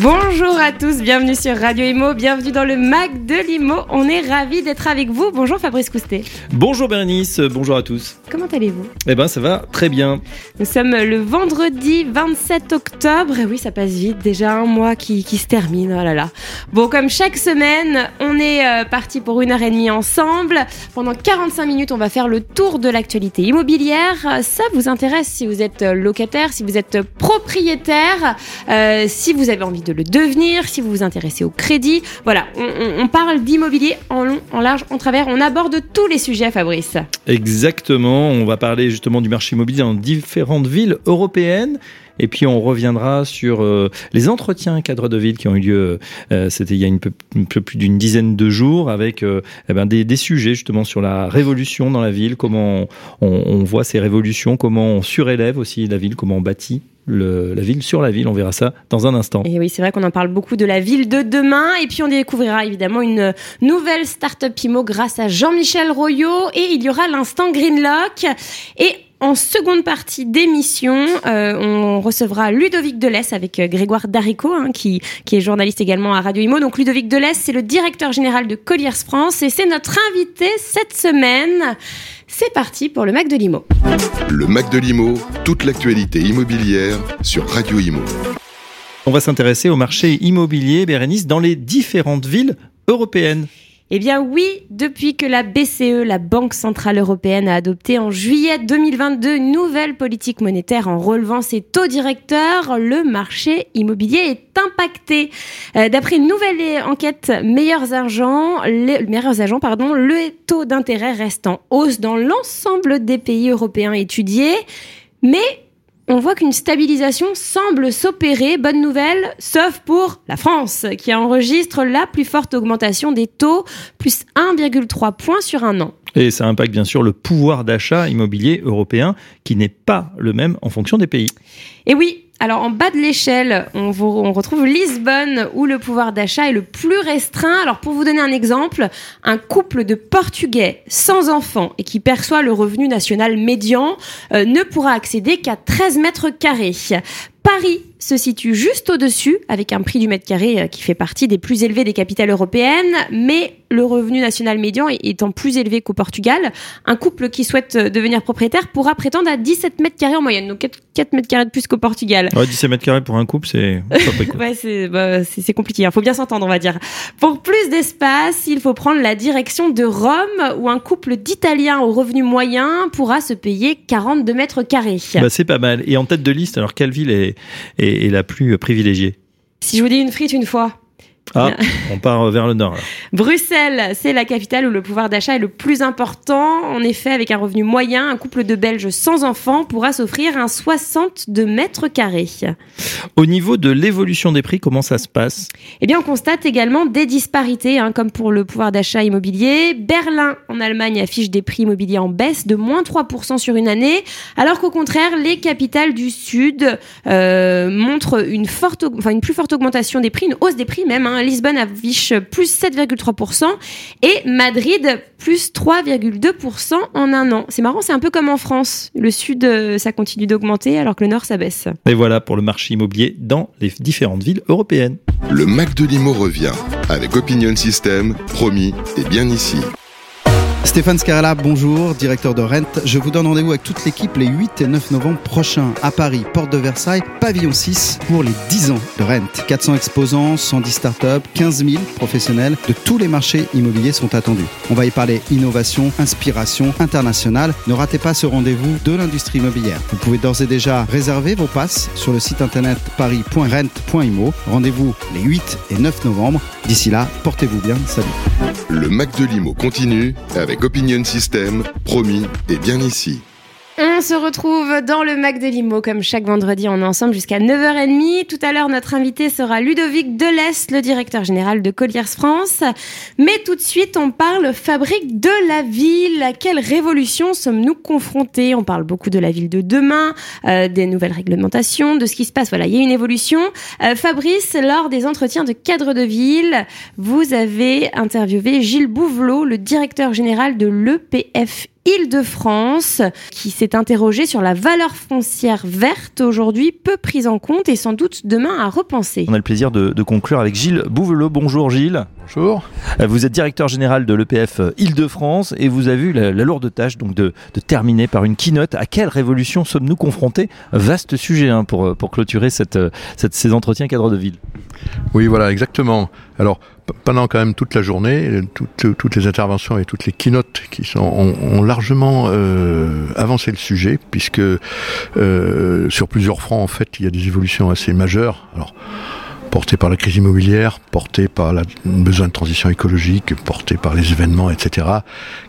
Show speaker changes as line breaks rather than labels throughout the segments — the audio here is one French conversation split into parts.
Bonjour à tous, bienvenue sur Radio Imo, bienvenue dans le Mac de l'Imo. On est ravis d'être avec vous. Bonjour Fabrice Coustet.
Bonjour Bernice, bonjour à tous.
Comment allez-vous?
Eh ben ça va très bien.
Nous sommes le vendredi 27 octobre. Et oui, ça passe vite, déjà un mois qui, qui se termine. Oh là là. Bon, comme chaque semaine, on est euh, parti pour une heure et demie ensemble. Pendant 45 minutes, on va faire le tour de l'actualité immobilière. Ça vous intéresse si vous êtes locataire, si vous êtes propriétaire, euh, si vous avez envie de le devenir, si vous vous intéressez au crédit. Voilà, on, on- parle d'immobilier en long, en large, en travers. On aborde tous les sujets, Fabrice.
Exactement, on va parler justement du marché immobilier dans différentes villes européennes. Et puis on reviendra sur euh, les entretiens cadres de ville qui ont eu lieu, euh, c'était il y a une peu, plus d'une dizaine de jours, avec euh, eh ben, des, sujets justement sur la révolution dans la ville, comment on, voit ces révolutions, comment on surélève aussi la ville, comment on bâtit la ville sur la ville. On verra ça dans un instant.
Et oui, c'est vrai qu'on en parle beaucoup de la ville de demain. Et puis on découvrira évidemment une nouvelle start-up IMO grâce à Jean-Michel Royot. Et il y aura l'instant Greenlock. Et en seconde partie d'émission, euh, on recevra Ludovic Delès avec euh, Grégoire Darico, hein, qui, qui est journaliste également à Radio Imo. Donc Ludovic Delès, c'est le directeur général de Colliers France et c'est notre invité cette semaine. C'est parti pour le Mac de Limo.
Le Mac de l'Imo, toute l'actualité immobilière sur Radio Imo.
On va s'intéresser au marché immobilier, Bérénice, dans les différentes villes européennes.
Eh bien oui, depuis que la BCE, la Banque Centrale Européenne, a adopté en juillet 2022 une nouvelle politique monétaire en relevant ses taux directeurs, le marché immobilier est impacté. Euh, D'après une nouvelle enquête Meilleurs Agents, les, le taux d'intérêt reste en hausse dans l'ensemble des pays européens étudiés, mais on voit qu'une stabilisation semble s'opérer, bonne nouvelle, sauf pour la France, qui enregistre la plus forte augmentation des taux, plus 1,3 points sur un an.
Et ça impacte bien sûr le pouvoir d'achat immobilier européen qui n'est pas le même en fonction des pays.
Et oui, alors en bas de l'échelle, on, retrouve Lisbonne où le pouvoir d'achat est le plus restreint. Alors pour vous donner un exemple, un couple de Portugais sans enfants et qui perçoit le revenu national médian euh, ne pourra accéder qu'à 13 mètres carrés. Paris se situe juste au-dessus, avec un prix du mètre carré euh, qui fait partie des plus élevés des capitales européennes, mais le revenu national médian étant plus élevé qu'au Portugal, un couple qui souhaite euh, devenir propriétaire pourra prétendre à 17 mètres carrés en moyenne, donc 4, 4 mètres carrés de plus qu'au Portugal.
Ouais, 17 mètres carrés pour un couple, c'est.
Ouais, c'est bah, compliqué. Il faut bien s'entendre, on va dire. Pour plus d'espace, il faut prendre la direction de Rome, où un couple d'Italiens au revenu moyen pourra se payer 42 mètres carrés.
Bah, c'est pas mal. Et en tête de liste, alors quelle ville est, est, est la plus privilégiée
Si je vous dis une frite une fois.
Ah, on part vers le nord. là.
Bruxelles, c'est la capitale où le pouvoir d'achat est le plus important. En effet, avec un revenu moyen, un couple de Belges sans enfants pourra s'offrir un 62 mètres carrés.
Au niveau de l'évolution des prix, comment ça se passe?
Eh bien, on constate également des disparités, hein, comme pour le pouvoir d'achat immobilier. Berlin, en Allemagne, affiche des prix immobiliers en baisse de moins 3% sur une année, alors qu'au contraire, les capitales du Sud euh, montrent une, forte, enfin, une plus forte augmentation des prix, une hausse des prix même. hein. Lisbonne affiche plus 7,3% et Madrid plus 3,2% en un an. C'est marrant, c'est un peu comme en France. Le Sud, euh, ça continue d'augmenter, alors que le Nord, ça baisse.
Et voilà pour le marché immobilier dans les différentes villes européennes.
Le Mac de l'Imo revient avec Opinion System, promis et bien ici.
Stéphane Scarella, bonjour, directeur de Rent. Je vous donne rendez-vous avec toute l'équipe les 8 et 9 novembre prochains à Paris, porte de Versailles, pavillon 6 pour les 10 ans de Rent. 400 exposants, 110 startups, 15 000 professionnels de tous les marchés immobiliers sont attendus. On va y parler innovation, inspiration internationale. Ne ratez pas ce rendez-vous de l'industrie immobilière. Vous pouvez d'ores et déjà réserver vos passes sur le site internet paris.rent.imo. Rendez-vous les 8 et 9 novembre. D'ici là, portez-vous bien. Salut.
Le Mac de l'Imo continue avec Opinion System, promis et bien ici.
On se retrouve dans le Mac de Limo comme chaque vendredi. On est ensemble jusqu'à 9h30. Tout à l'heure, notre invité sera Ludovic Delest, le directeur général de Colliers France. Mais tout de suite, on parle fabrique de la ville. À quelle révolution sommes-nous confrontés? On parle beaucoup de la ville de demain, euh, des nouvelles réglementations, de ce qui se passe. Voilà, il y a une évolution. Euh, Fabrice, lors des entretiens de cadre de ville, vous avez interviewé Gilles Bouvelot, le directeur général de l'EPF Île-de-France, qui s'est interrogé sur la valeur foncière verte aujourd'hui peu prise en compte et sans doute demain à repenser.
On a le plaisir de, conclure avec Gilles Bouvelot. Bonjour Gilles.
Bonjour.
Euh, vous êtes directeur général de l'EPF Île-de-France et vous avez eu la, lourde tâche donc de, terminer par une keynote. À quelle révolution sommes-nous confrontés? Vaste sujet hein, pour, pour clôturer cette, cette, ces entretiens cadre de ville.
Oui, voilà, exactement. Alors, pendant quand même toute la journée, toutes, les interventions et toutes les keynotes qui sont, ont, largement euh, avancé le sujet, puisque euh, sur plusieurs fronts, en fait, il y a des évolutions assez majeures. Alors, portées par la crise immobilière, portées par le besoin de transition écologique, portées par les événements, etc.,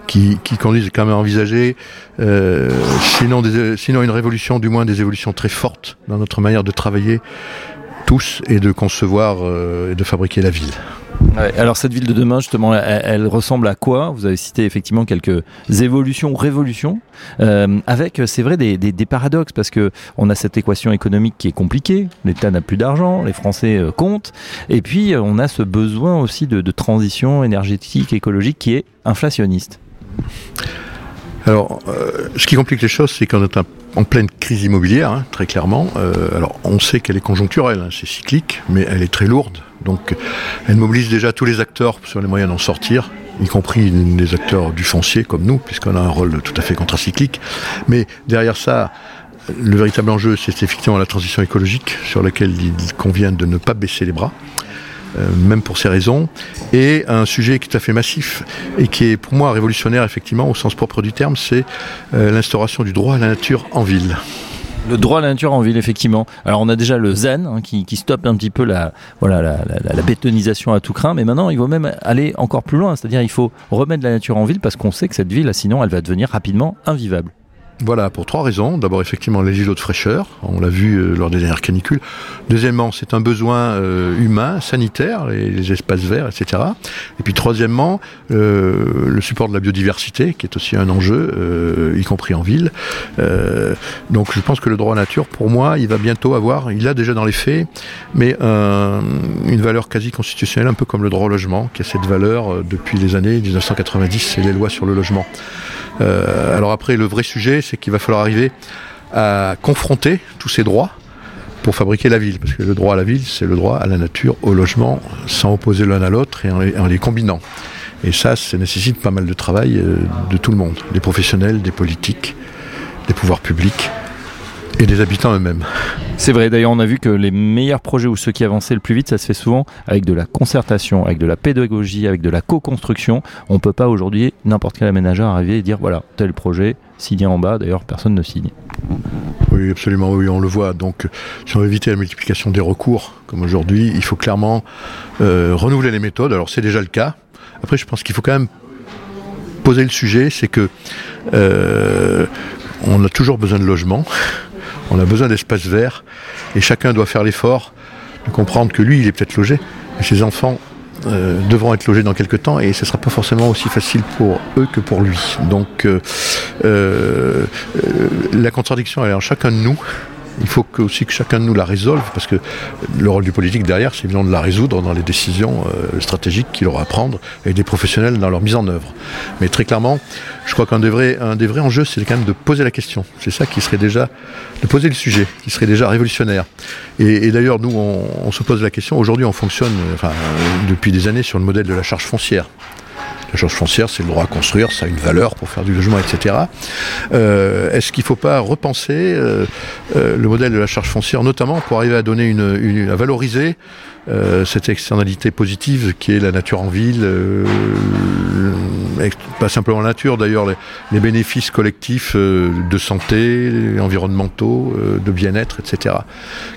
qui, qui conduisent quand même à envisager, euh, sinon, des, sinon une révolution, du moins des évolutions très fortes dans notre manière de travailler tous et de concevoir et de fabriquer la ville
alors cette ville de demain, justement, elle, ressemble à quoi? Vous avez cité effectivement quelques évolutions révolutions, euh, avec, c'est vrai, des, paradoxes, parce que on a cette équation économique qui est compliquée. L'État n'a plus d'argent, les Français euh, comptent, et puis on a ce besoin aussi de, transition énergétique, écologique, qui est inflationniste.
Alors, euh, ce qui complique les choses, c'est qu'on est en pleine crise immobilière, hein, très clairement. alors, on sait qu'elle est conjoncturelle, hein, c'est cyclique, mais elle est très lourde. Donc elle mobilise déjà tous les acteurs sur les moyens d'en sortir, y compris les acteurs du foncier comme nous, puisqu'on a un rôle tout à fait contracyclique. Mais derrière ça, le véritable enjeu, c'est effectivement la transition écologique, sur laquelle il convient de ne pas baisser les bras. Euh, même pour ces raisons, et un sujet tout à fait massif et qui est pour moi révolutionnaire effectivement au sens propre du terme, c'est euh, l'instauration du droit à la nature en ville.
Le droit à la nature en ville, effectivement. Alors on a déjà le zen hein, qui, stoppe un petit peu la, voilà, la, bétonisation à tout craint, mais maintenant il faut même aller encore plus loin, c'est-à-dire il faut remettre la nature en ville parce qu'on sait que cette ville, sinon, elle va devenir rapidement invivable.
Voilà, pour trois raisons. D'abord, effectivement, les îlots de fraîcheur, on l'a vu euh, lors des dernières canicules. Deuxièmement, c'est un besoin euh, humain, sanitaire, les, espaces verts, etc. Et puis troisièmement, euh, le support de la biodiversité, qui est aussi un enjeu, y compris en ville. donc je pense que le droit à nature, pour moi, il va bientôt avoir, il a déjà dans les faits, mais une valeur quasi constitutionnelle, un peu comme le droit au logement, qui a cette valeur depuis les années 1990 et les lois sur le logement. Euh, alors après, le vrai sujet, c'est qu'il va falloir arriver à confronter tous ces droits pour fabriquer la ville. Parce que le droit à la ville, c'est le droit à la nature, au logement, sans opposer l'un à l'autre et en les, combinant. Et ça, ça nécessite pas mal de travail euh, de tout le monde, des professionnels, des politiques, des pouvoirs publics et des habitants eux-mêmes.
C'est vrai, d'ailleurs on a vu que les meilleurs projets ou ceux qui avançaient le plus vite, ça se fait souvent avec de la concertation, avec de la pédagogie, avec de la co-construction. On ne peut pas aujourd'hui, n'importe quel aménageur arriver et dire voilà, tel projet, signé en bas, d'ailleurs personne ne signe.
Oui, absolument, oui, on le voit. Donc si on veut éviter la multiplication des recours, comme aujourd'hui, il faut clairement euh, renouveler les méthodes. Alors c'est déjà le cas. Après, je pense qu'il faut quand même poser le sujet, c'est que euh, on a toujours besoin de logement. On a besoin d'espaces verts et chacun doit faire l'effort de comprendre que lui, il est peut-être logé, mais ses enfants euh, devront être logés dans quelques temps et ce ne sera pas forcément aussi facile pour eux que pour lui. Donc euh, euh, la contradiction elle est en chacun de nous il faut aussi que chacun de nous la résolve, parce que le rôle du politique derrière, c'est évidemment de la résoudre dans les décisions euh, stratégiques qu'il aura à prendre, et des professionnels dans leur mise en œuvre. Mais très clairement, je crois qu'un des vrais, enjeux, c'est quand même de poser la question. C'est ça qui serait déjà, de poser le sujet, qui serait déjà révolutionnaire. Et, d'ailleurs, nous, on, se pose la question, aujourd'hui, on fonctionne, enfin, depuis des années, sur le modèle de la charge foncière. La charge foncière, c'est le droit à construire, ça a une valeur pour faire du logement, etc. Euh, est-ce qu'il ne faut pas repenser euh, euh, le modèle de la charge foncière, notamment pour arriver à donner une, à valoriser cette externalité positive qui est la nature en ville, pas simplement la nature d'ailleurs, les, bénéfices collectifs de santé, environnementaux, de bien-être, etc.,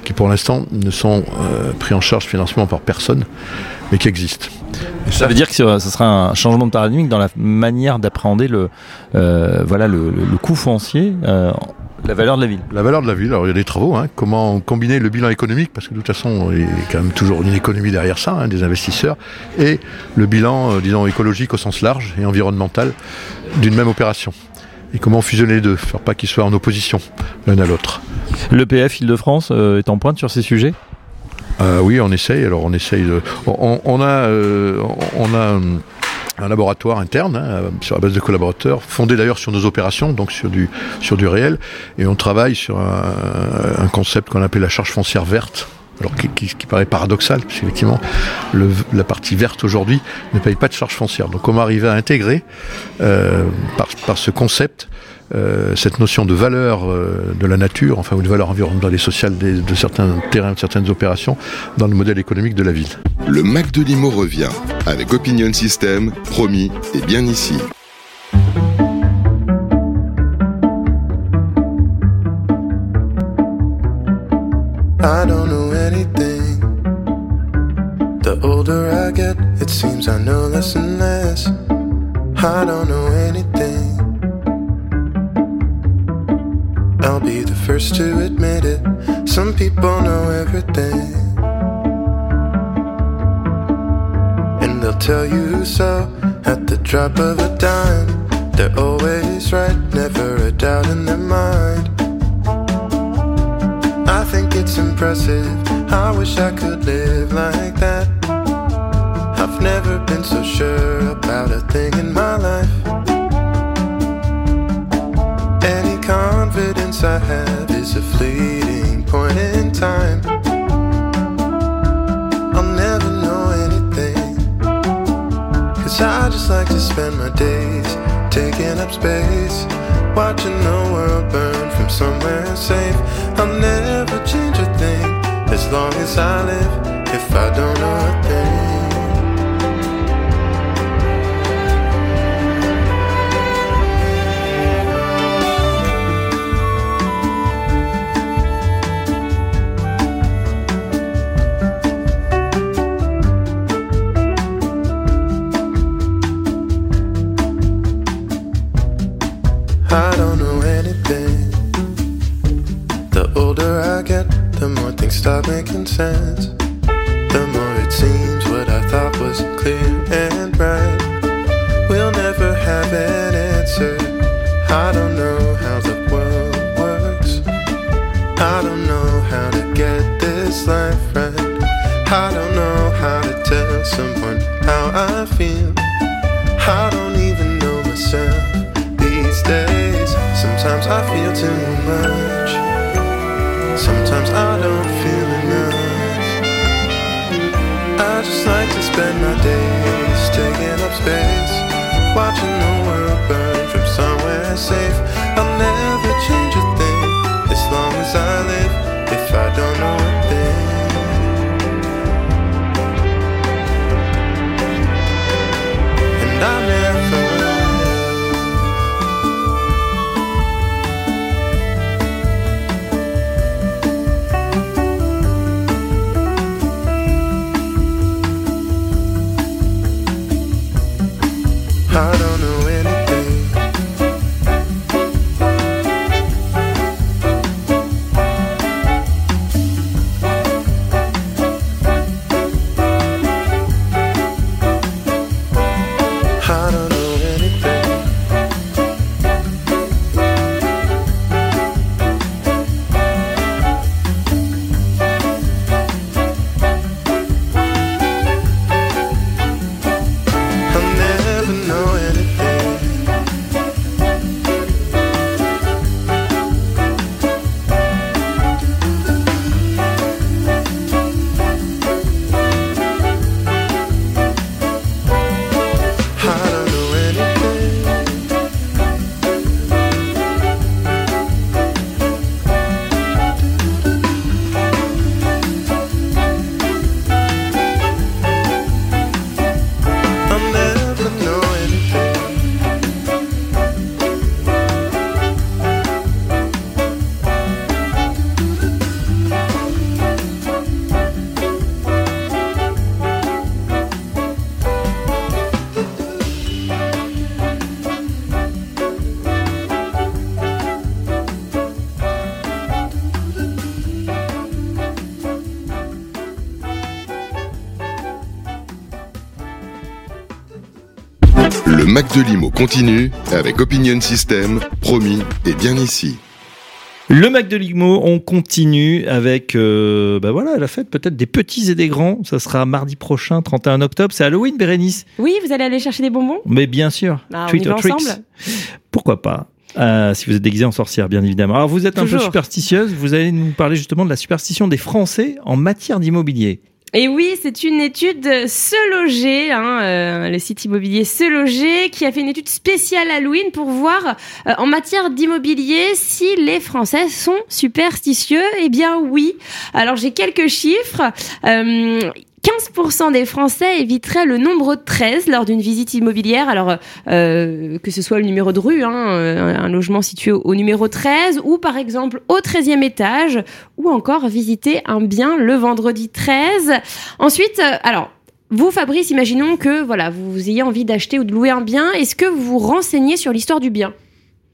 qui pour l'instant ne sont pris en charge financièrement par personne mais qui existe.
ça, veut dire que ce sera un changement de paradigme dans la manière d'appréhender le, euh, voilà, le, coût foncier. Euh, la valeur de la ville.
La valeur de la ville. Alors il y a des travaux. Hein. comment combiner le bilan économique, parce que de toute façon il y a quand même toujours une économie derrière ça, hein, des investisseurs, et le bilan, euh, disons écologique au sens large et environnemental d'une même opération. Et comment fusionner les deux, faire pas qu'ils soient en opposition l'un à l'autre.
L'EPF Île-de-France est en pointe sur ces sujets?
Euh, oui, on essaye. Alors on essaye de. On, a, euh, on a un laboratoire interne hein, sur la base de collaborateurs, fondé d'ailleurs sur nos opérations, donc sur du sur du réel, et on travaille sur un, concept qu'on appelle la charge foncière verte. Alors qui, qui, paraît paradoxal, parce qu'effectivement, la partie verte aujourd'hui ne paye pas de charge foncière. Donc comment arriver à intégrer euh, par, par ce concept euh, cette notion de valeur euh, de la nature, enfin, ou de valeur environnementale et sociale de certains terrains, de certaines opérations, dans le modèle économique de la ville.
Le Mac de Limo revient avec Opinion System, promis et bien ici. I don't know anything. The older I get, it seems I know less and less. I don't know anything. I'll be the first to admit it. Some people know everything. And they'll tell you so at the drop of a dime. They're always right, never a doubt in their mind. I think it's impressive. I wish I could live like that. I've never been so sure about a thing in my life. Any confidence I have is a fleeting point in time. I'll never know anything. Cause I just like to spend my days taking up space, watching the world burn from somewhere safe. I'll never change a thing as long as I live. If I don't know a thing. Making sense. The more it seems what I thought was clear and right. We'll never have an answer. I don't know how the world works. I don't know how to get this life right. I don't know how to tell someone how I feel. I don't even know myself these days. Sometimes I feel too much. Sometimes I don't feel just like to spend my days taking up space, watching the world burn from somewhere safe. I'll never change a thing as long as I live. If I don't know
Mac de Limo continue avec Opinion System, promis et bien ici.
Le Mac de Limo, on continue avec euh, bah voilà, la fête peut-être des petits et des grands. Ça sera mardi prochain, 31 octobre. C'est Halloween, Bérénice
Oui, vous allez aller chercher des bonbons?
Mais bien sûr.
Ah, on
Treat
y
or
va
tricks.
ensemble
Pourquoi pas? Euh, si vous êtes déguisé en sorcière, bien évidemment. Alors, vous êtes un peu superstitieuse. Vous allez nous parler justement de la superstition des Français en matière d'immobilier.
Et oui, c'est une étude Se Loger, hein, euh, le site immobilier Se Loger, qui a fait une étude spéciale Halloween pour voir euh, en matière d'immobilier si les Français sont superstitieux. Eh bien oui. Alors j'ai quelques chiffres. Euh, 15% des Français éviteraient le nombre 13 lors d'une visite immobilière. Alors, euh, que ce soit le numéro de rue, hein, euh, un logement situé au, numéro 13, ou par exemple au 13e étage, ou encore visiter un bien le vendredi 13. Ensuite, euh, alors, vous, Fabrice, imaginons que voilà, vous ayez envie d'acheter ou de louer un bien. Est-ce que vous vous renseignez sur l'histoire du bien?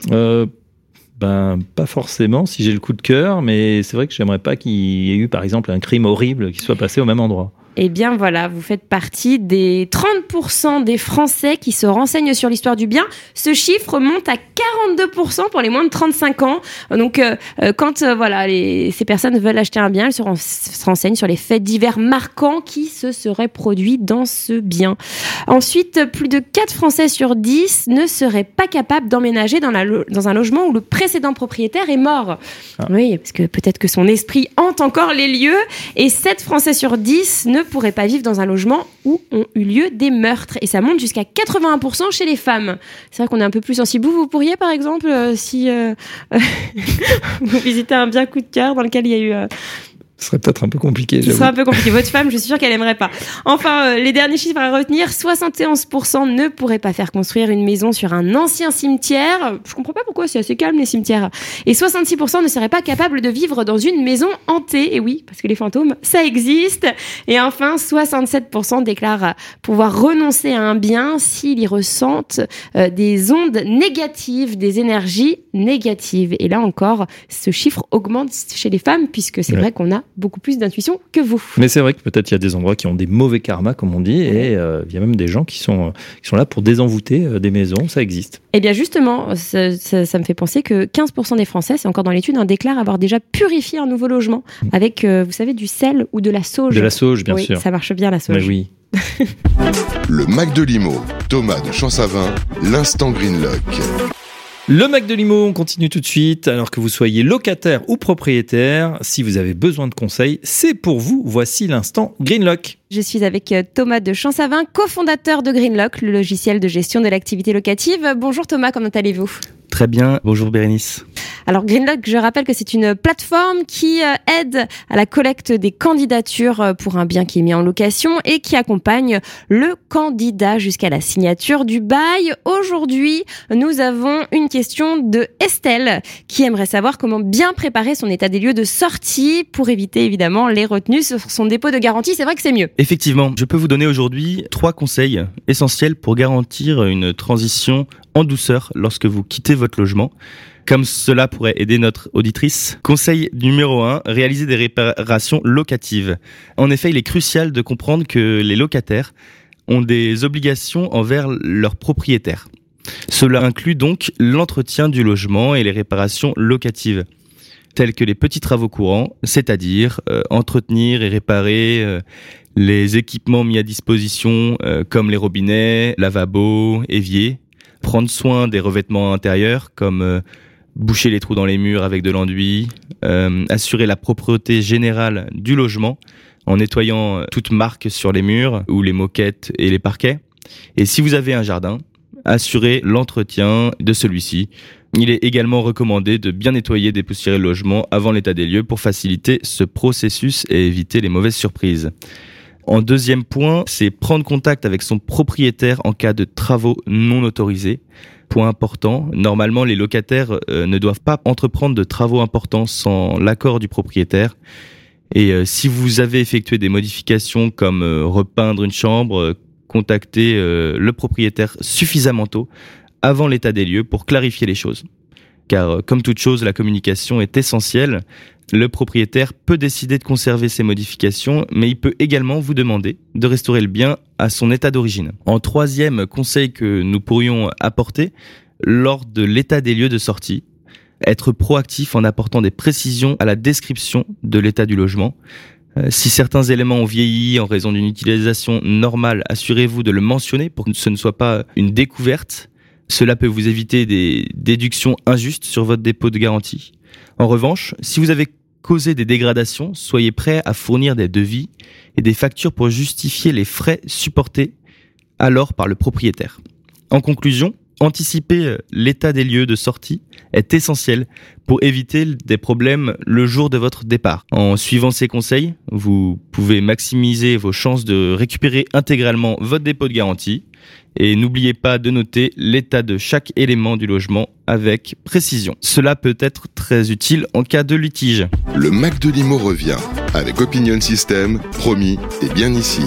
Ben, pas forcément si j'ai le coup de cœur, mais c'est vrai que j'aimerais pas qu'il y ait eu, par exemple, un crime horrible qui soit passé au même endroit.
Eh bien voilà, vous faites partie des 30% des Français qui se renseignent sur l'histoire du bien. Ce chiffre monte à 42% pour les moins de 35 ans. Donc euh, euh, quand euh, voilà, les, ces personnes veulent acheter un bien, elles se, ren- se renseignent sur les faits divers marquants qui se seraient produits dans ce bien. Ensuite, plus de 4 Français sur 10 ne seraient pas capables d'emménager dans, la lo- dans un logement où le précédent propriétaire est mort.
Ah.
Oui, parce que peut-être que son esprit hante encore les lieux. Et 7 Français sur 10 ne pourraient pas vivre dans un logement où ont eu lieu des meurtres. Et ça monte jusqu'à 81% chez les femmes. C'est vrai qu'on est un peu plus sensible. Vous, vous pourriez, par exemple, euh, si euh, vous visitez un bien coup de cœur dans lequel il y a eu...
Ce serait peut-être un peu compliqué,
ce sera un peu compliqué. Votre femme, je suis sûre qu'elle aimerait pas. Enfin, euh, les derniers chiffres à retenir 71% ne pourraient pas faire construire une maison sur un ancien cimetière. Je comprends pas pourquoi, c'est assez calme les cimetières. Et 66% ne seraient pas capables de vivre dans une maison hantée. Et oui, parce que les fantômes, ça existe. Et enfin, 67% déclarent pouvoir renoncer à un bien s'ils y ressentent euh, des ondes négatives, des énergies négatives. Et là encore, ce chiffre augmente chez les femmes puisque c'est
Ouais.
vrai qu'on a beaucoup plus d'intuition que vous.
Mais c'est vrai que peut-être il y a des endroits qui ont des mauvais karmas, comme on dit, et euh, il y a même des gens qui sont, euh, qui sont là pour désenvoûter euh, des maisons, ça existe.
Eh bien justement, ça, ça- ça me fait penser que 15% des Français, c'est encore dans l'étude, hein, déclarent avoir déjà purifié un nouveau logement avec, euh, vous savez, du sel ou de la sauge.
De la sauge, bien
oui,
sûr.
ça marche bien la sauge.
Mais oui.
Le Mac de Limo, Thomas de Champsavin, l'instant Greenlock.
Le Mac de Limo, on continue tout de suite. Alors que vous soyez locataire ou propriétaire, si vous avez besoin de conseils, c'est pour vous. Voici l'instant Greenlock.
Je suis avec euh, Thomas de Champsavin, cofondateur de Greenlock, le logiciel de gestion de l'activité locative. Bonjour Thomas, comment allez-vous?
Très bien, bonjour Bérénice.
Alors Greenlock, je rappelle que c'est une plateforme qui euh, aide à la collecte des candidatures euh, pour un bien qui est mis en location et qui accompagne le candidat jusqu'à la signature du bail. Aujourd'hui, nous avons une question de Estelle qui aimerait savoir comment bien préparer son état des lieux de sortie pour éviter évidemment les retenues sur son dépôt de garantie. C'est vrai que c'est mieux.
Effectivement, je peux vous donner aujourd'hui trois conseils essentiels pour garantir une transition en douceur lorsque vous quittez votre logement. Comme cela pourrait aider notre auditrice. Conseil numéro 1, réaliser des réparations locatives. En effet, il est crucial de comprendre que les locataires ont des obligations envers leurs propriétaires. Cela inclut donc l'entretien du logement et les réparations locatives, telles que les petits travaux courants, c'est-à-dire euh, entretenir et réparer euh, les équipements mis à disposition euh, comme les robinets, lavabos, éviers, prendre soin des revêtements intérieurs comme euh, boucher les trous dans les murs avec de l'enduit, euh, assurer la propreté générale du logement en nettoyant euh, toute marque sur les murs ou les moquettes et les parquets. Et si vous avez un jardin, assurer l'entretien de celui-ci. Il est également recommandé de bien nettoyer, dépoussiérer le logement avant l'état des lieux pour faciliter ce processus et éviter les mauvaises surprises. En deuxième point, c'est prendre contact avec son propriétaire en cas de travaux non autorisés. Point important, normalement les locataires euh, ne doivent pas entreprendre de travaux importants sans l'accord du propriétaire. Et euh, si vous avez effectué des modifications comme euh, repeindre une chambre, contactez le propriétaire suffisamment tôt avant l'état des lieux pour clarifier les choses. Car comme toute chose, la communication est essentielle. Le propriétaire peut décider de conserver ces modifications, mais il peut également vous demander de restaurer le bien à son état d'origine. En troisième conseil que nous pourrions apporter, lors de l'état des lieux de sortie, être proactif en apportant des précisions à la description de l'état du logement. Euh, si certains éléments ont vieilli en raison d'une utilisation normale, assurez-vous de le mentionner pour que ce ne soit pas une découverte. Cela peut vous éviter des déductions injustes sur votre dépôt de garantie. En revanche, si vous avez causé des dégradations, soyez prêt à fournir des devis et des factures pour justifier les frais supportés alors par le propriétaire. En conclusion, Anticiper euh, l'état des lieux de sortie est essentiel pour éviter des problèmes le jour de votre départ. En suivant ces conseils, vous pouvez maximiser vos chances de récupérer intégralement votre dépôt de garantie et n'oubliez pas de noter l'état de chaque élément du logement avec précision. Cela peut être très utile en cas de litige.
Le Mac de Limo revient avec Opinion System, promis et bien ici.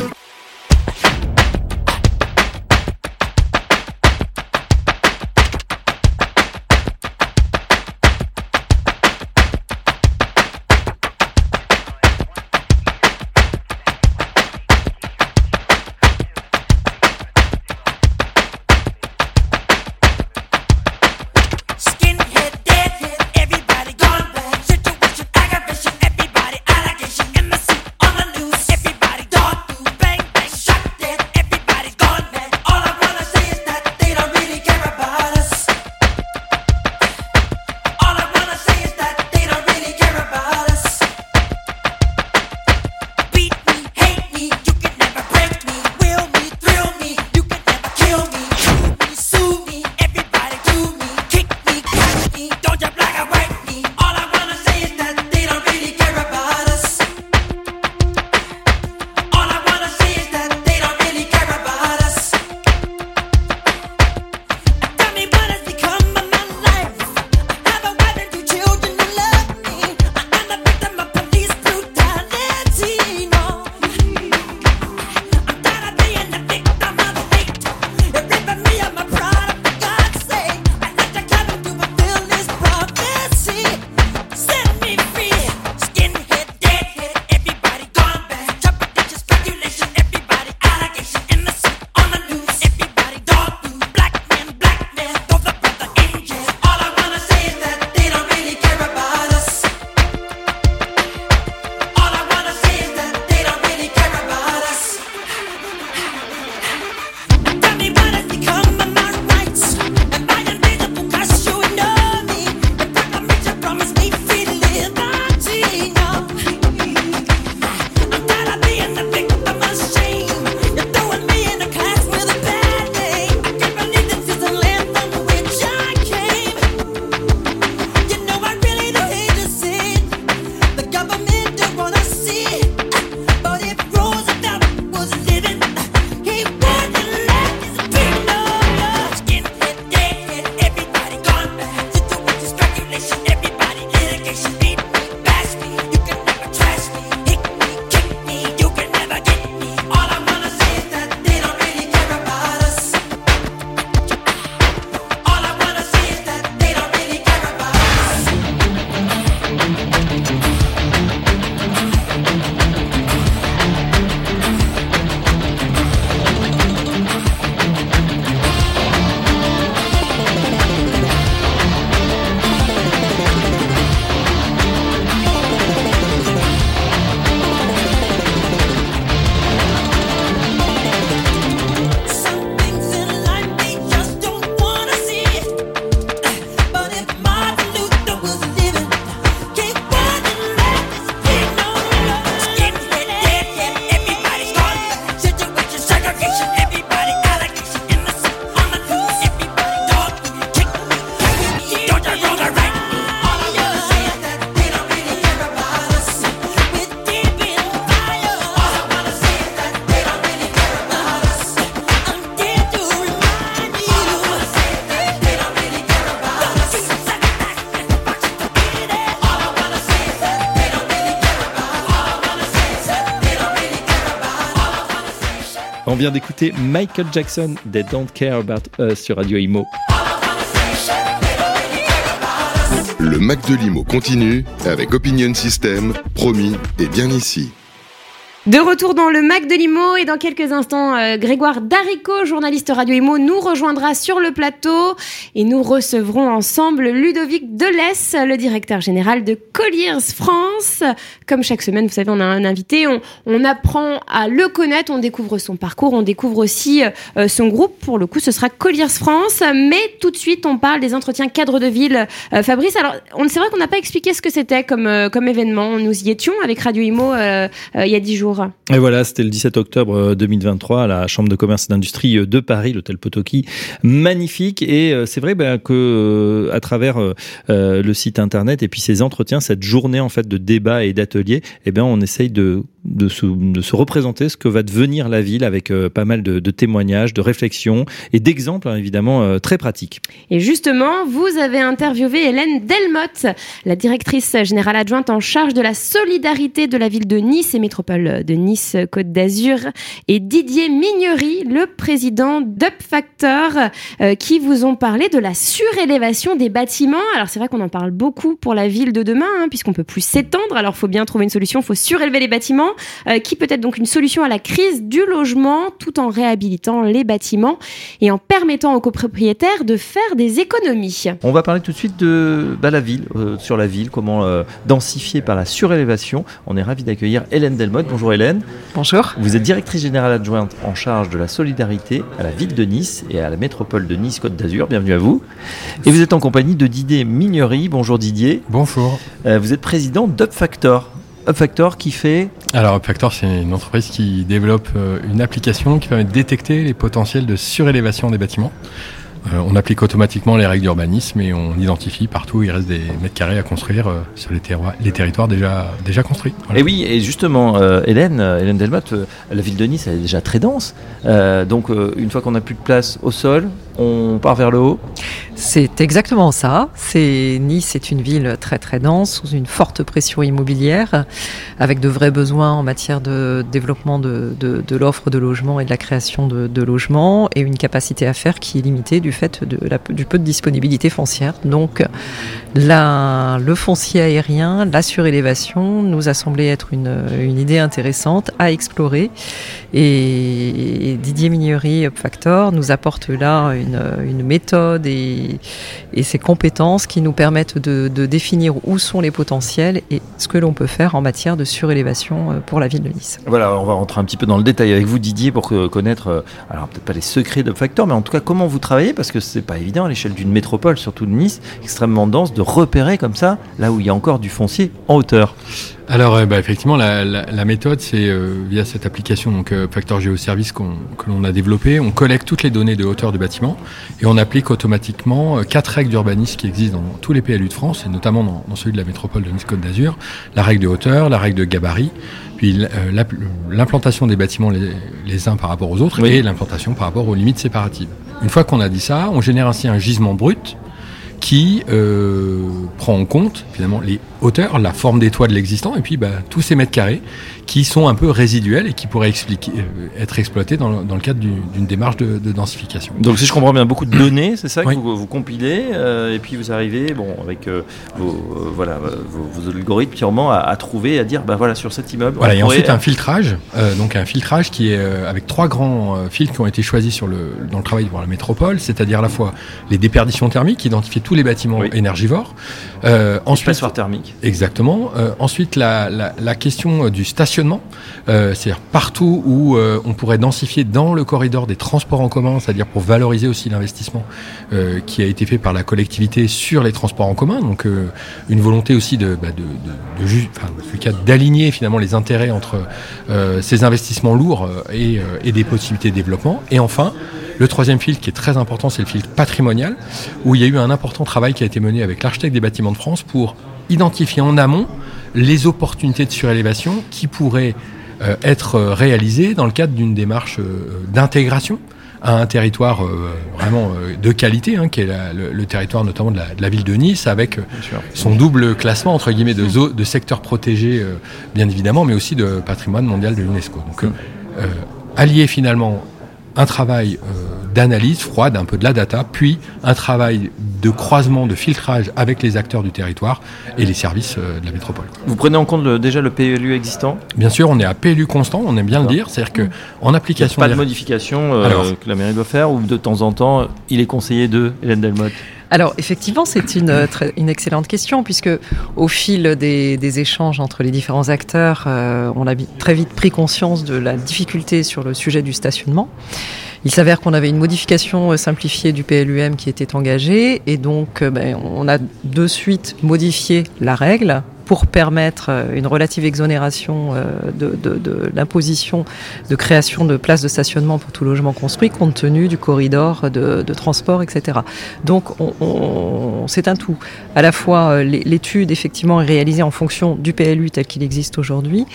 On
vient d'écouter Michael Jackson, They Don't Care About Us sur Radio Imo.
Le Mac de Limo continue avec Opinion System, promis et bien ici.
De retour dans le Mac de Limo et dans quelques instants, euh, Grégoire Darico, journaliste Radio Imo, nous rejoindra sur le plateau et nous recevrons ensemble Ludovic Delesse, le directeur général de Colliers France. Comme chaque semaine, vous savez, on a un invité, on, on apprend à le connaître, on découvre son parcours, on découvre aussi euh, son groupe. Pour le coup, ce sera Colliers France. Mais tout de suite, on parle des entretiens cadres de ville. Euh, Fabrice, alors, c'est vrai qu'on n'a pas expliqué ce que c'était comme, comme événement. Nous y étions avec Radio Imo il y a dix jours.
Et voilà, c'était le 17 octobre euh, 2023 à la Chambre de commerce et d'industrie euh, de Paris, l'hôtel Potoki, magnifique. Et euh, c'est vrai ben, que euh, à travers euh, euh, le site internet et puis ces entretiens, cette journée en fait de débat et d'ateliers, eh ben on essaye de de se, représenter ce que va devenir la ville avec euh, pas mal de, témoignages, de réflexions et d'exemples hein, évidemment euh, très pratiques.
Et justement, vous avez interviewé Hélène Delmotte, la directrice générale adjointe en charge de la solidarité de la ville de Nice et métropole de Nice-Côte d'Azur, et Didier Mignery, le président d'Up Factor, euh, qui vous ont parlé de la surélévation des bâtiments. Alors c'est vrai qu'on en parle beaucoup pour la ville de demain, hein, puisqu'on peut plus s'étendre. Alors faut bien trouver une solution, faut surélever les bâtiments, euh, qui peut être donc une solution à la crise du logement, tout en réhabilitant les bâtiments et en permettant aux copropriétaires de faire des économies.
On va parler tout de suite de bah, la ville, euh, sur la ville, comment euh, densifier par la surélévation. On est ravi d'accueillir Hélène Delmotte. Bonjour Hélène.
Bonjour.
Vous êtes directrice générale adjointe en charge de la solidarité à la ville de Nice et à la métropole de Nice-Côte d'Azur. Bienvenue à vous. Et vous êtes en compagnie de Didier Mignery. Bonjour Didier.
Bonjour.
Euh, vous êtes président d'UpFactor. UpFactor qui fait
Alors UpFactor, c'est une entreprise qui développe euh, une application qui permet de détecter les potentiels de surélévation des bâtiments. Euh, on applique automatiquement les règles d'urbanisme et on identifie partout où il reste des mètres carrés à construire euh, sur les, terroirs- les territoires déjà, déjà construits. Voilà.
Et oui, et justement, euh, Hélène, Hélène Delmotte, euh, la ville de Nice, elle est déjà très dense. Euh, donc, euh, une fois qu'on n'a plus de place au sol, on part vers le haut.
C'est exactement ça. Nice est une ville très très dense, sous une forte pression immobilière, avec de vrais besoins en matière de développement de, l'offre de logement et de la création de, logements, et une capacité à faire qui est limitée du fait du peu de disponibilité foncière. Donc, le foncier aérien, la surélévation, nous a semblé être une, une idée intéressante à explorer. Et Didier Mignery, UpFactor, nous apporte là une, une méthode et, et ses compétences qui nous permettent de, de définir où sont les potentiels et ce que l'on peut faire en matière de surélévation euh, pour la ville de Nice.
Voilà, on va rentrer un petit peu dans le détail avec vous, Didier, pour connaître, euh, alors peut-être pas les secrets d'UpFactor, mais en tout cas comment vous travaillez, parce que c'est pas évident à l'échelle d'une métropole, surtout de Nice, extrêmement dense, de repérer comme ça, là où il y a encore du foncier en hauteur.
Alors, euh, bah, effectivement, la, la- la méthode, c'est euh, via cette application, donc euh, Factor Géoservice qu'on- que l'on a développé, on collecte toutes les données de hauteur du bâtiment et on applique automatiquement euh, quatre règles d'urbanisme qui existent dans tous les PLU de France et notamment dans, dans celui de la métropole de Nice-Côte d'Azur. La règle de hauteur, la règle de gabarit, puis euh, l'implantation des bâtiments les, les uns par rapport aux autres
Oui.
et l'implantation par rapport aux limites séparatives. Une fois qu'on a dit ça, on génère ainsi un gisement brut qui euh, prend en compte finalement les la forme des toits de l'existant, et puis bah, tous ces mètres carrés qui sont un peu résiduels et qui pourraient expliquer, euh, être exploités dans le, dans le cadre du- d'une démarche de, de densification.
Donc si je comprends bien, beaucoup de données, c'est ça
Oui.
que vous, vous compilez, euh, et puis vous arrivez, bon, avec euh, vos, euh, voilà, vos, vos algorithmes purement à, à trouver, à dire, bah voilà, sur cet immeuble.
Voilà, et
pourrait-
ensuite un filtrage, donc un filtrage qui est avec trois grands filtres qui ont été choisis sur le, dans le travail pour la métropole, c'est-à-dire à la fois les déperditions thermiques, identifier tous les bâtiments
Oui.
énergivores, ensuite
passoire thermique.
Exactement. Euh, ensuite, la, la, la question euh, du stationnement, euh, c'est-à-dire partout où euh, on pourrait densifier dans le corridor des transports en commun, c'est-à-dire pour valoriser aussi l'investissement euh, qui a été fait par la collectivité sur les transports en commun. Donc, euh, une volonté aussi de, bah, de, de, de enfin, d'aligner finalement les intérêts entre ces investissements lourds et, et des possibilités de développement. Et enfin, le troisième filtre qui est très important, c'est le filtre patrimonial, où il y a eu un important travail qui a été mené avec l'architecte des bâtiments de France pour identifier en amont les opportunités de surélévation qui pourraient euh, être euh, réalisées dans le cadre d'une démarche euh, d'intégration à un territoire euh, vraiment de qualité, hein, qui est la- le, le territoire notamment de la, de la ville de Nice, avec son double classement entre guillemets de, zo- de secteur protégé, bien évidemment, mais aussi de patrimoine mondial de l'UNESCO. Donc, allier finalement un travail d'analyse froide, un peu de la data, puis un travail de croisement, de filtrage avec les acteurs du territoire et les services euh, de la métropole.
Vous prenez en compte le- déjà le PLU existant?
Bien sûr, on est à PLU constant, on aime bien le dire, c'est-à-dire que en
Il n'y a
application
pas de modification euh,
Alors.
que la mairie doit faire ou de temps en temps, il est conseillé de Hélène Delmotte?
Alors effectivement, c'est une, euh, une excellente question puisque au fil des, des échanges entre les différents acteurs, euh, on a très vite pris conscience de la difficulté sur le sujet du stationnement. Il s'avère qu'on avait une modification euh, simplifiée du PLUM qui était engagée et donc euh, ben, on a de suite modifié la règle pour permettre euh, une relative exonération de, de- l'imposition de création de places de stationnement pour tout logement construit compte tenu du corridor de, transport, etc. Donc on, on- c'est un tout. À la fois l'é- l'étude effectivement est réalisée en fonction du PLU tel qu'il existe aujourd'hui,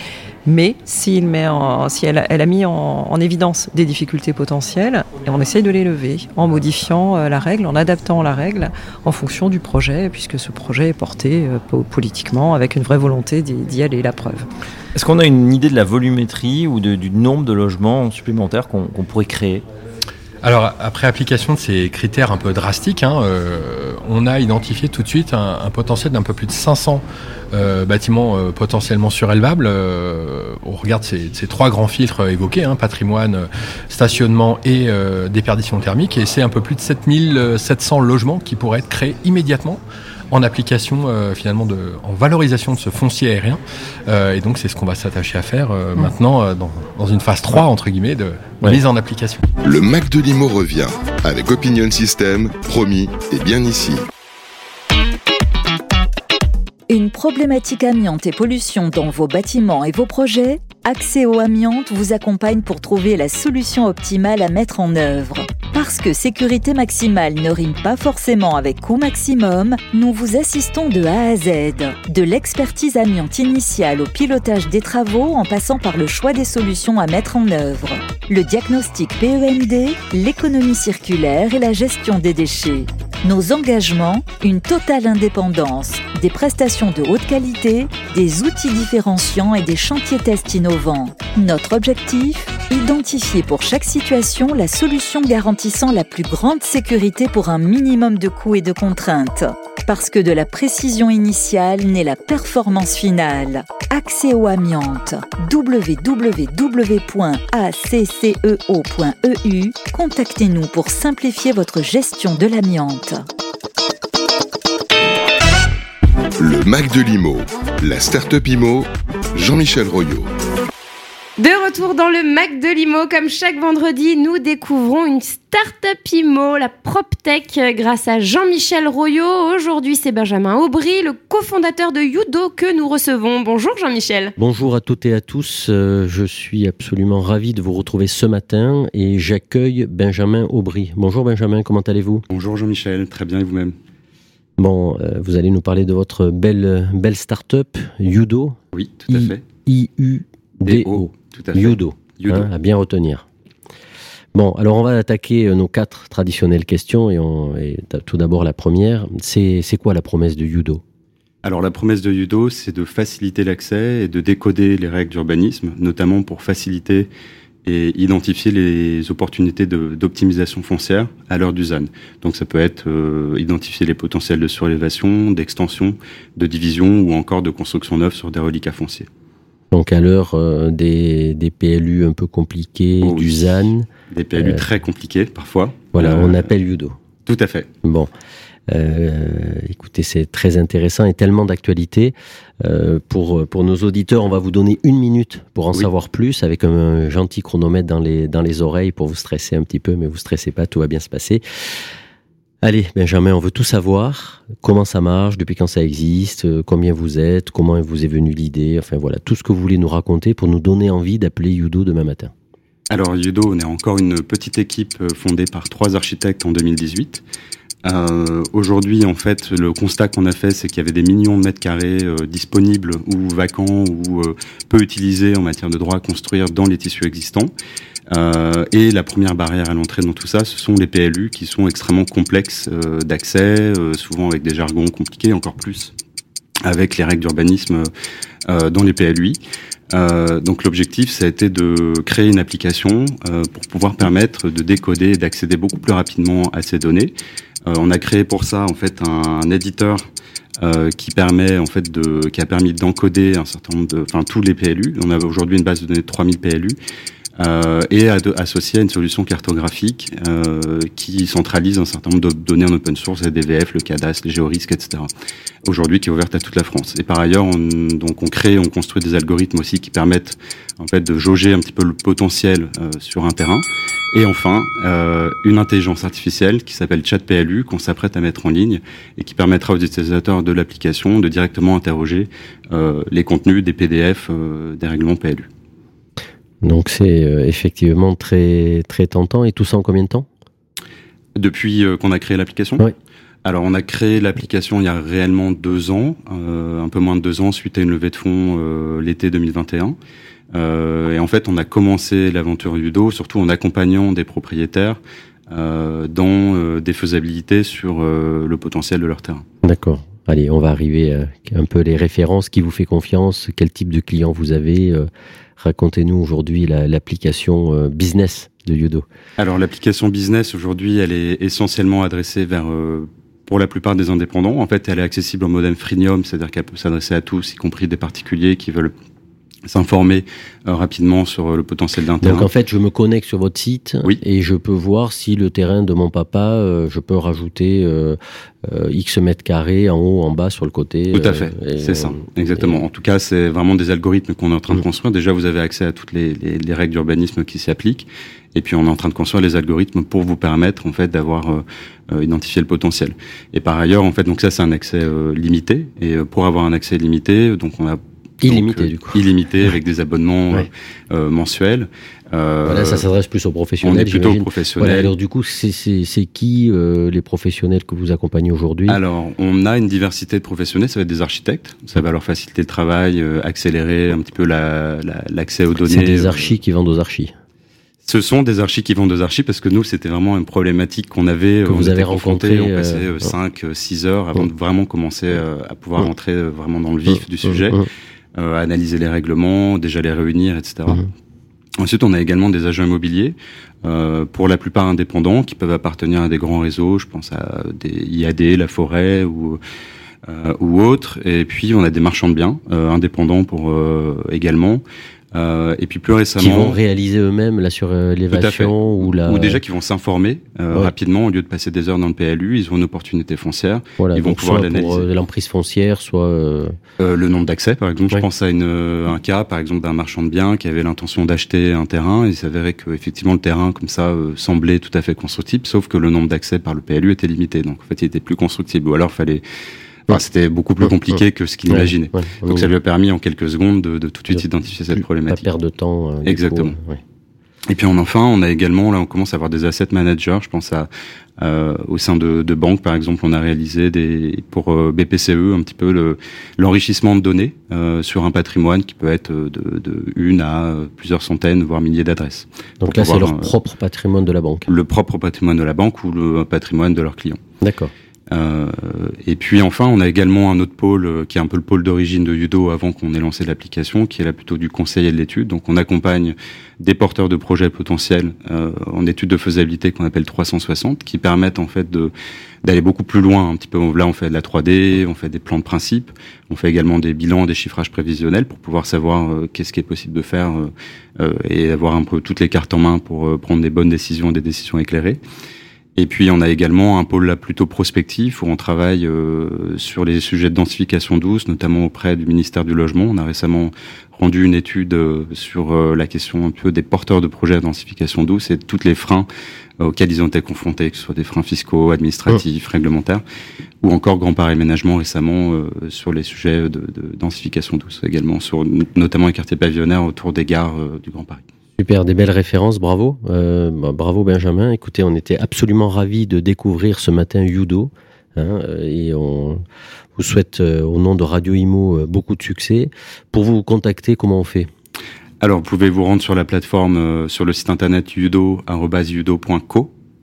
mais si elle, a- mis en, en évidence des difficultés potentielles, on essaye de les lever en modifiant euh, la règle, en adaptant la règle en fonction du projet, puisque ce projet est porté euh, po- politiquement avec une vraie volonté d'y aller, la preuve.
Est-ce qu'on a une idée de la volumétrie ou du nombre de logements supplémentaires qu'on pourrait créer?
Alors, après application de ces critères un peu drastiques, hein, euh, on a identifié tout de suite un, potentiel d'un peu plus de 500 euh, bâtiments euh, potentiellement surélevables. Euh, on regarde ces, ces trois grands filtres évoqués, hein, patrimoine, euh, stationnement et euh, déperdition thermique, et c'est un peu plus de 7700 logements qui pourraient être créés immédiatement en application euh, finalement de, en valorisation de ce foncier aérien. Euh, et donc c'est ce qu'on va s'attacher à faire euh, maintenant euh, dans, dans une phase 3 entre guillemets de
Ouais.
mise en application.
Le Mac de Limo revient avec Opinion System, promis et bien ici.
Une problématique amiante et pollution dans vos bâtiments et vos projets? Accéo Amiante vous accompagne pour trouver la solution optimale à mettre en œuvre. Parce que sécurité maximale ne rime pas forcément avec coût maximum, nous vous assistons de A à Z. De l'expertise amiante initiale au pilotage des travaux en passant par le choix des solutions à mettre en œuvre. Le diagnostic PEMD, l'économie circulaire et la gestion des déchets. Nos engagements, une totale indépendance, des prestations de haute qualité, des outils différenciants et des chantiers tests innovants. Notre objectif Identifier pour chaque situation la solution la plus grande sécurité pour un minimum de coûts et de contraintes. Parce que de la précision initiale naît la performance finale. Accès au amiante. www.acceo.eu. Contactez-nous pour simplifier votre gestion de l'amiante.
Le Mac de Limo, la start-up IMO, Jean-Michel Royot.
De retour dans le Mac de Limo, comme chaque vendredi, nous découvrons une start-up IMO, la PropTech, grâce à Jean-Michel Royot. Aujourd'hui, c'est Benjamin Aubry, le cofondateur de Yudo, que nous recevons. Bonjour Jean-Michel.
Bonjour à toutes et à tous, euh, je suis absolument ravi de vous retrouver ce matin et j'accueille Benjamin Aubry. Bonjour Benjamin, comment allez-vous?
Bonjour Jean-Michel, très bien et vous-même?
Bon, euh, vous allez nous parler de votre belle, belle start-up, Yudo.
Oui, tout à fait.
I-U-D-O.
Tout à fait.
Yudo,
Yudo.
hein, à bien retenir. Bon, alors on va attaquer euh, nos quatre traditionnelles questions et, on- et tout d'abord la première, c'est quoi la promesse de Yudo?
Alors la promesse de Yudo, c'est de faciliter l'accès et de décoder les règles d'urbanisme, notamment pour faciliter et identifier les opportunités d'optimisation foncière à l'heure du ZAN. Donc ça peut être euh, identifier les potentiels de surélévation, d'extension, de division ou encore de construction neuve sur des reliquats fonciers.
Donc à l'heure euh, des, des PLU un peu compliqués,
Oh
du. ZAN,
Des PLU
Euh,
très compliqués parfois.
voilà,
Euh,
on appelle Yudo.
Tout à fait.
Bon, Euh, écoutez, c'est très intéressant et tellement d'actualité. Euh, pour, pour nos auditeurs, on va vous donner une minute pour en
Oui.
savoir plus avec un gentil chronomètre dans les, dans les oreilles pour vous stresser un petit peu, mais vous stressez pas, tout va bien se passer. Allez, Benjamin, on veut tout savoir. Comment ça marche, depuis quand ça existe, euh, combien vous êtes, comment vous est venue l'idée, enfin voilà, tout ce que vous voulez nous raconter pour nous donner envie d'appeler Yudo demain matin.
Alors Yudo, on est encore une petite équipe euh, fondée par trois architectes en 2018. Euh, Aujourd'hui, en fait, le constat qu'on a fait, c'est qu'il y avait des millions de mètres carrés disponibles ou vacants ou peu utilisés en matière de droit à construire dans les tissus existants. Euh, et la première barrière à l'entrée dans tout ça, ce sont les PLU qui sont extrêmement complexes euh, d'accès, euh, souvent avec des jargons compliqués, encore plus avec les règles d'urbanisme dans les PLUI. Donc l'objectif, ça a été de créer une application pour pouvoir permettre de décoder et d'accéder beaucoup plus rapidement à ces données. On a créé pour ça en fait un, éditeur qui permet en fait de, qui a permis d'encoder un certain nombre de, enfin tous les PLU. On a aujourd'hui une base de données de 3000 PLU. Euh, et associé à une solution cartographique euh, qui centralise un certain nombre de données en open source, les DVF, le cadastre, les géorisques, etc. Aujourd'hui, qui est ouverte à toute la France. Et par ailleurs, on, donc on crée, on construit des algorithmes aussi qui permettent en fait de jauger un petit peu le potentiel euh, sur un terrain. Et enfin, euh, une intelligence artificielle qui s'appelle ChatPLU qu'on s'apprête à mettre en ligne et qui permettra aux utilisateurs de l'application de directement interroger euh, les contenus des PDF euh, des règlements PLU.
Donc c'est euh, effectivement très très tentant. Et tout ça en combien de temps?
Depuis euh, qu'on a créé l'application?
Oui.
Alors, on a créé l'application il y a réellement deux ans, euh, un peu moins de deux ans, suite à une levée de fonds euh, l'été 2021. Euh, et en fait, on a commencé l'aventure Udo, surtout en accompagnant des propriétaires dans des faisabilités sur le potentiel de leur terrain.
D'accord. Allez, on va arriver à un peu les références. Qui vous fait confiance Quel type de client vous avez euh, Racontez-nous aujourd'hui la- l'application euh, business de Yudo.
Alors, l'application business aujourd'hui, elle est essentiellement adressée vers euh, pour la plupart des indépendants. En fait, elle est accessible en modem freemium, c'est-à-dire qu'elle peut s'adresser à tous, y compris des particuliers qui veulent s'informer euh, rapidement sur euh, le potentiel d'un terrain.
Donc en fait, je me connecte sur votre site et je peux voir si le terrain de mon papa, euh, je peux rajouter euh, euh, X mètres carrés en haut, en bas, sur le côté.
Tout à
euh,
fait,
et,
c'est ça,
euh,
exactement. En tout cas, c'est vraiment des algorithmes qu'on est en train de construire. Déjà, vous avez accès à toutes les, les- les règles d'urbanisme qui s'y appliquent, et puis on est en train de construire les algorithmes pour vous permettre en fait d'avoir euh, euh, identifié le potentiel. Et par ailleurs, en fait, donc ça c'est un accès euh, limité, et euh, pour avoir un accès limité, donc on a
Illimité,
euh,
du coup.
illimité avec des abonnements
Ouais.
euh, euh, mensuels. Euh,
Voilà, ça s'adresse plus aux professionnels.
On est plutôt aux professionnels.
Voilà, alors du coup, c'est- qui euh, les professionnels que vous accompagnez aujourd'hui?
Alors, on a une diversité de professionnels. Ça va être des architectes. Ça va leur faciliter le travail, euh, accélérer un petit peu la- la- l'accès aux données.
C'est des archis qui vendent aux archis.
Ce sont des archis qui vendent aux archis parce que nous, c'était vraiment une problématique qu'on avait.
Que
on
vous avez rencontré,
On passait
euh,
5, 6 heures avant
ouais.
de vraiment commencer à pouvoir
Ouais.
euh, vraiment dans le vif du sujet, analyser les règlements, déjà les réunir, etc.
Mhm.
Ensuite, on a également des agents immobiliers, euh, pour la plupart indépendants, qui peuvent appartenir à des grands réseaux. Je pense à des IAD, La Forêt ou euh, ou autres. Et puis, on a des marchands de biens euh, indépendants pour euh, également. Euh, et puis plus récemment,
Qui vont réaliser eux-mêmes la surélévation ou la.
ou déjà qui vont s'informer euh,
Ouais.
rapidement au lieu de passer des heures dans le PLU, ils ont une opportunité foncière,
Voilà,
ils vont pouvoir
soit pour
l'analyser.
euh, l'emprise foncière, soit. euh,
Euh, le nombre d'accès, par exemple,
Ouais.
je pense à une, euh, un cas, par exemple, d'un marchand de biens qui avait l'intention d'acheter un terrain. Et il s'avérait que effectivement le terrain, comme ça, euh, semblait tout à fait constructible, sauf que le nombre d'accès par le PLU était limité. Donc en fait, il était plus constructible. Ou alors, fallait, enfin, c'était beaucoup plus compliqué que ce qu'il imaginait.
ouais.
Donc ça lui a permis en quelques secondes de, de tout de suite identifier cette
Pas
problématique.
perdre de temps. euh,
Exactement.
coup.
Et puis en enfin, on a également, là, on commence à avoir des asset managers. Je pense à euh, au sein de, de banques, par exemple, on a réalisé des pour euh, BPCE un petit peu le l'enrichissement de données euh, sur un patrimoine qui peut être euh, de, de une à plusieurs centaines, voire milliers d'adresses.
Donc là, c'est leur propre patrimoine de la banque.
le propre patrimoine de la banque ou le patrimoine de leurs clients.
D'accord.
Euh, et puis enfin, on a également un autre pôle euh, qui est un peu le pôle d'origine de Udo avant qu'on ait lancé l'application, qui est là plutôt du conseil et de l'étude. Donc on accompagne des porteurs de projets potentiels euh, en études de faisabilité qu'on appelle 360, qui permettent en fait d'aller beaucoup plus loin. Un petit peu là, on fait de la 3D, on fait des plans de principe, on fait également des bilans, des chiffrages prévisionnels pour pouvoir savoir qu'est-ce qui est possible de faire euh, euh, et avoir un peu toutes les cartes en main pour prendre des bonnes décisions, des décisions éclairées. Et puis on a également un pôle là plutôt prospectif où on travaille euh, sur les sujets de densification douce, notamment auprès du ministère du Logement. On a récemment rendu une étude euh, sur euh, la question un peu des porteurs de projets de densification douce et de tous les freins auxquels ils ont été confrontés, que ce soit des freins fiscaux, administratifs, réglementaires, ou encore Grand Paris Aménagement récemment euh, sur les sujets de, de densification douce également, sur notamment les quartiers pavillonnaires autour des gares du Grand Paris.
Super, des belles références, bravo. Euh, bah, bravo Benjamin. Écoutez, on était absolument ravis de découvrir ce matin Yudo. hein, euh, et on vous souhaite, euh, au nom de Radio Imo, beaucoup de succès. Pour vous contacter, comment on fait?
Alors, vous pouvez vous rendre sur la plateforme, sur le site internet.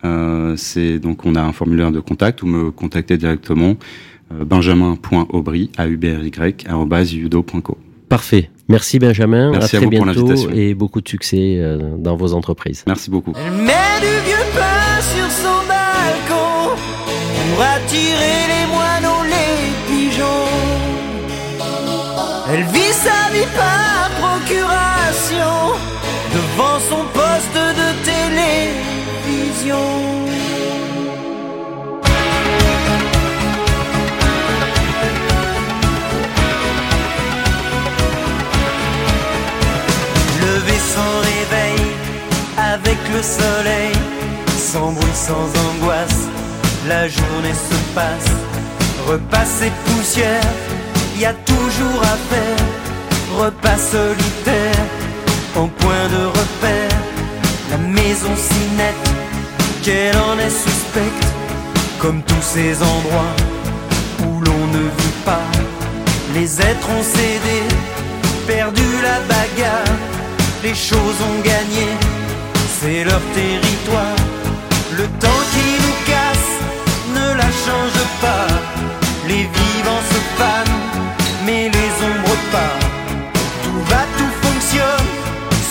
Euh, c'est donc on a un formulaire de contact ou me contacter directement benjamin.aubry a u b r y yudo.co.
Parfait. Merci Benjamin.
Merci
à
à
très
vous pour
bientôt
l'invitation.
et beaucoup de succès euh, dans vos entreprises.
Merci beaucoup.
Elle met du vieux pain le soleil, sans bruit, sans angoisse, la journée se passe. Repas et poussière, y a toujours à faire. Repas solitaire, en point de repère. La maison si nette, qu'elle en est suspecte, comme tous ces endroits où l'on ne vit pas. Les êtres ont cédé, perdu la bagarre, les choses ont gagné, c'est leur territoire. Le temps qui nous casse ne la change pas. Les vivants se fanent, mais les ombres pas. Tout va, tout fonctionne,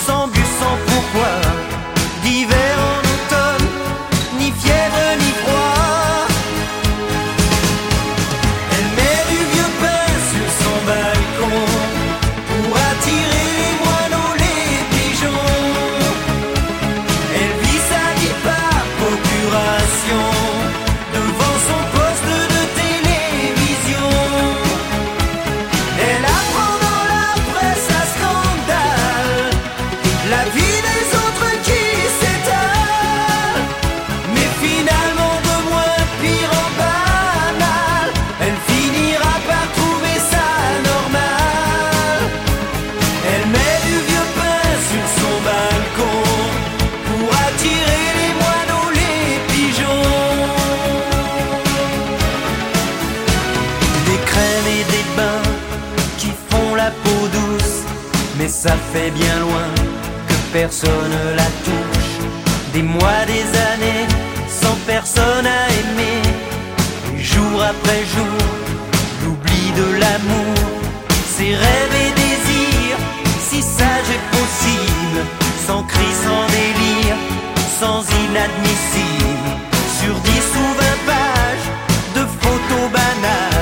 sans but, sans pourquoi. Mais ça fait bien loin que personne la touche. Des mois, des années, sans personne à aimer. Jour après jour, l'oubli de l'amour Ses rêves et désirs, si sage et possible Sans cri, sans délire, sans inadmissible. Sur dix ou vingt pages de photos banales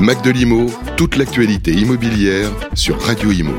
Mac de l'Imo, toute l'actualité immobilière sur Radio Imo.